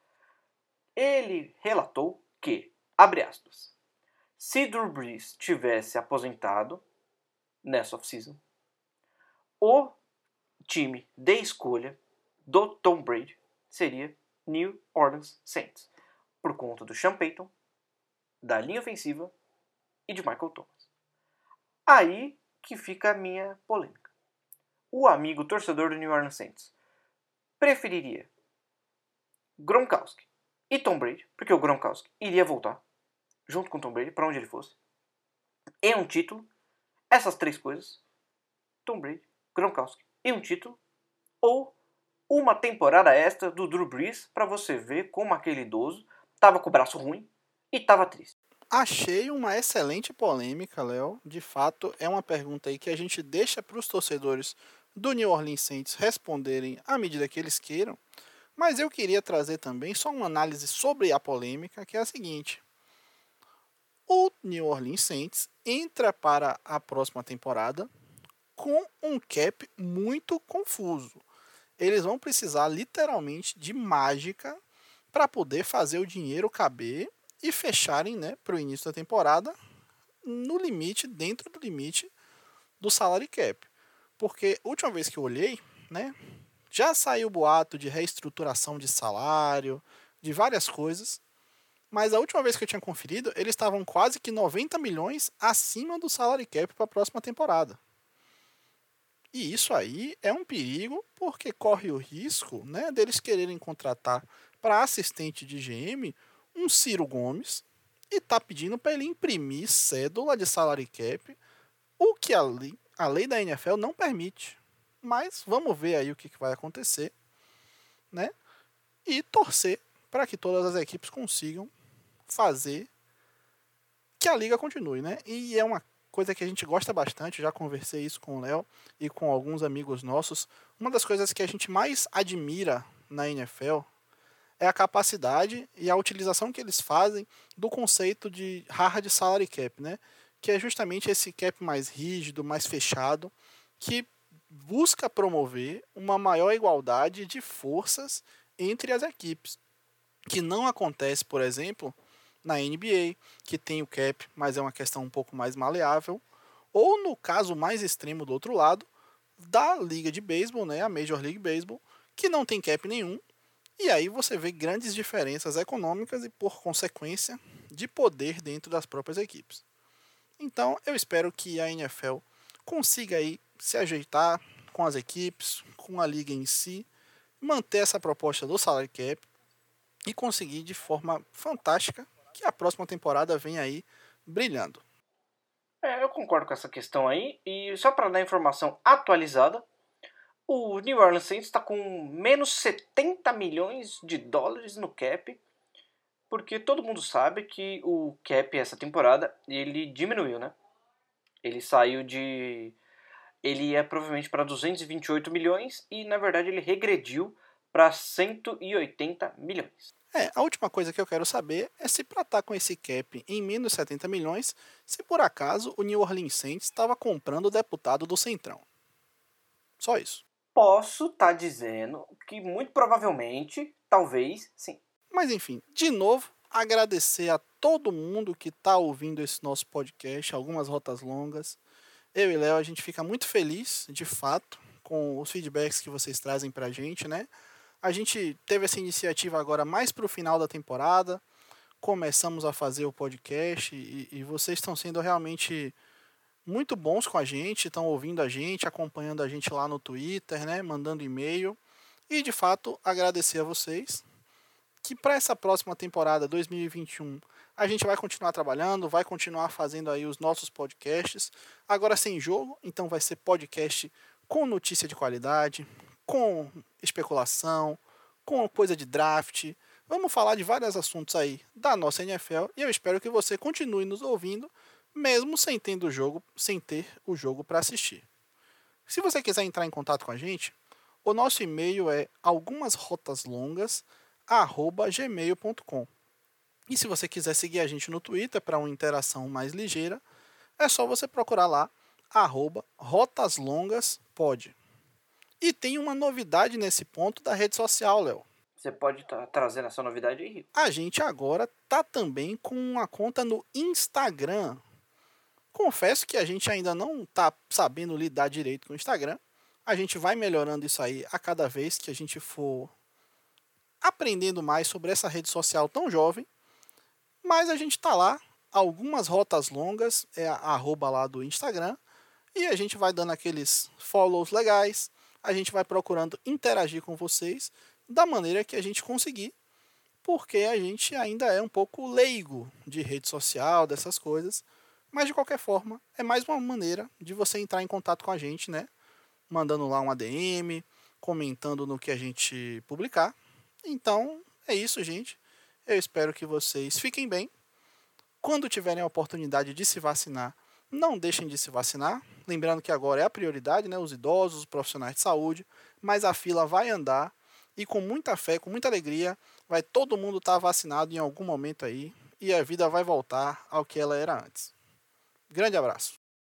Speaker 2: Ele relatou que, abre aspas, se Drew Brees tivesse aposentado nessa off-season, o time de escolha do Tom Brady seria New Orleans Saints, por conta do Sean Payton, da linha ofensiva e de Michael Thomas. Aí que fica a minha polêmica. O amigo torcedor do New Orleans Saints preferiria Gronkowski e Tom Brady, porque o Gronkowski iria voltar junto com Tom Brady para onde ele fosse. E um título, essas três coisas, Tom Brady, Gronkowski e um título, ou uma temporada extra do Drew Brees para você ver como aquele idoso estava com o braço ruim e estava triste.
Speaker 1: Achei uma excelente polêmica, Léo. De fato, é uma pergunta aí que a gente deixa para os torcedores do New Orleans Saints responderem à medida que eles queiram. Mas eu queria trazer também só uma análise sobre a polêmica, que é a seguinte. O New Orleans Saints entra para a próxima temporada com um cap muito confuso. Eles vão precisar literalmente de mágica para poder fazer o dinheiro caber e fecharem né, para o início da temporada no limite, dentro do limite do salary cap. Porque a última vez que eu olhei, né, já saiu boato de reestruturação de salário, de várias coisas. Mas a última vez que eu tinha conferido, eles estavam quase que 90 milhões acima do salary cap para a próxima temporada. E isso aí é um perigo, porque corre o risco né, deles quererem contratar para assistente de GM um Ciro Gomes e tá pedindo para ele imprimir cédula de salary cap, o que a lei, a lei da NFL não permite. Mas vamos ver aí o que, que vai acontecer, né? E torcer para que todas as equipes consigam fazer que a liga continue, né? E é uma coisa que a gente gosta bastante, já conversei isso com o Léo e com alguns amigos nossos. Uma das coisas que a gente mais admira na NFL é a capacidade e a utilização que eles fazem do conceito de hard salary cap, né? Que é justamente esse cap mais rígido, mais fechado, que busca promover uma maior igualdade de forças entre as equipes, que não acontece, por exemplo, na NBA, que tem o cap, mas é uma questão um pouco mais maleável, ou no caso mais extremo do outro lado, da liga de beisebol, né, a Major League Baseball, que não tem cap nenhum, e aí você vê grandes diferenças econômicas e, por consequência, de poder dentro das próprias equipes. Então, eu espero que a NFL consiga aí se ajeitar com as equipes, com a liga em si, manter essa proposta do salary cap e conseguir de forma fantástica que a próxima temporada venha aí brilhando.
Speaker 2: É, eu concordo com essa questão aí. E só para dar informação atualizada, o New Orleans Saints está com menos 70 milhões de dólares no cap, porque todo mundo sabe que o cap essa temporada ele diminuiu, né? Ele saiu de ele ia provavelmente para 228 milhões e na verdade ele regrediu para 180 milhões.
Speaker 1: É, a última coisa que eu quero saber é se para estar tá com esse cap em menos 70 milhões, se por acaso o New Orleans Saints estava comprando o deputado do Centrão. Só isso.
Speaker 2: Posso estar tá dizendo que muito provavelmente, talvez, sim.
Speaker 1: Mas enfim, de novo, agradecer a todo mundo que está ouvindo esse nosso podcast, algumas rotas longas. Eu e Léo, a gente fica muito feliz, de fato, com os feedbacks que vocês trazem para a gente, né? A gente teve essa iniciativa agora mais para o final da temporada. Começamos a fazer o podcast e, e vocês estão sendo realmente muito bons com a gente, estão ouvindo a gente, acompanhando a gente lá no Twitter, né, mandando e-mail. E de fato, agradecer a vocês que para essa próxima temporada 2021 a gente vai continuar trabalhando, vai continuar fazendo aí os nossos podcasts, agora sem jogo, então vai ser podcast com notícia de qualidade, com especulação, com coisa de draft. Vamos falar de vários assuntos aí da nossa NFL e eu espero que você continue nos ouvindo, mesmo sem ter o jogo, sem ter o jogo para assistir. Se você quiser entrar em contato com a gente, o nosso e-mail é algumasrotaslongas@gmail.com. E se você quiser seguir a gente no Twitter para uma interação mais ligeira, é só você procurar lá arroba rotaslongaspod. E tem uma novidade nesse ponto da rede social, Léo.
Speaker 2: Você pode estar tá trazendo essa novidade aí, Rico?
Speaker 1: A gente agora tá também com uma conta no Instagram. Confesso que a gente ainda não tá sabendo lidar direito com o Instagram. A gente vai melhorando isso aí a cada vez que a gente for aprendendo mais sobre essa rede social tão jovem. Mas a gente tá lá, algumas rotas longas, é a arroba lá do Instagram. E a gente vai dando aqueles follows legais, a gente vai procurando interagir com vocês da maneira que a gente conseguir, porque a gente ainda é um pouco leigo de rede social, dessas coisas. Mas de qualquer forma, é mais uma maneira de você entrar em contato com a gente, né? Mandando lá um ADM, comentando no que a gente publicar. Então, é isso, gente. Eu espero que vocês fiquem bem. Quando tiverem a oportunidade de se vacinar, não deixem de se vacinar. Lembrando que agora é a prioridade, né? Os idosos, os profissionais de saúde. Mas a fila vai andar e com muita fé, com muita alegria, vai todo mundo estar tá vacinado em algum momento aí e a vida vai voltar ao que ela era antes. Grande abraço.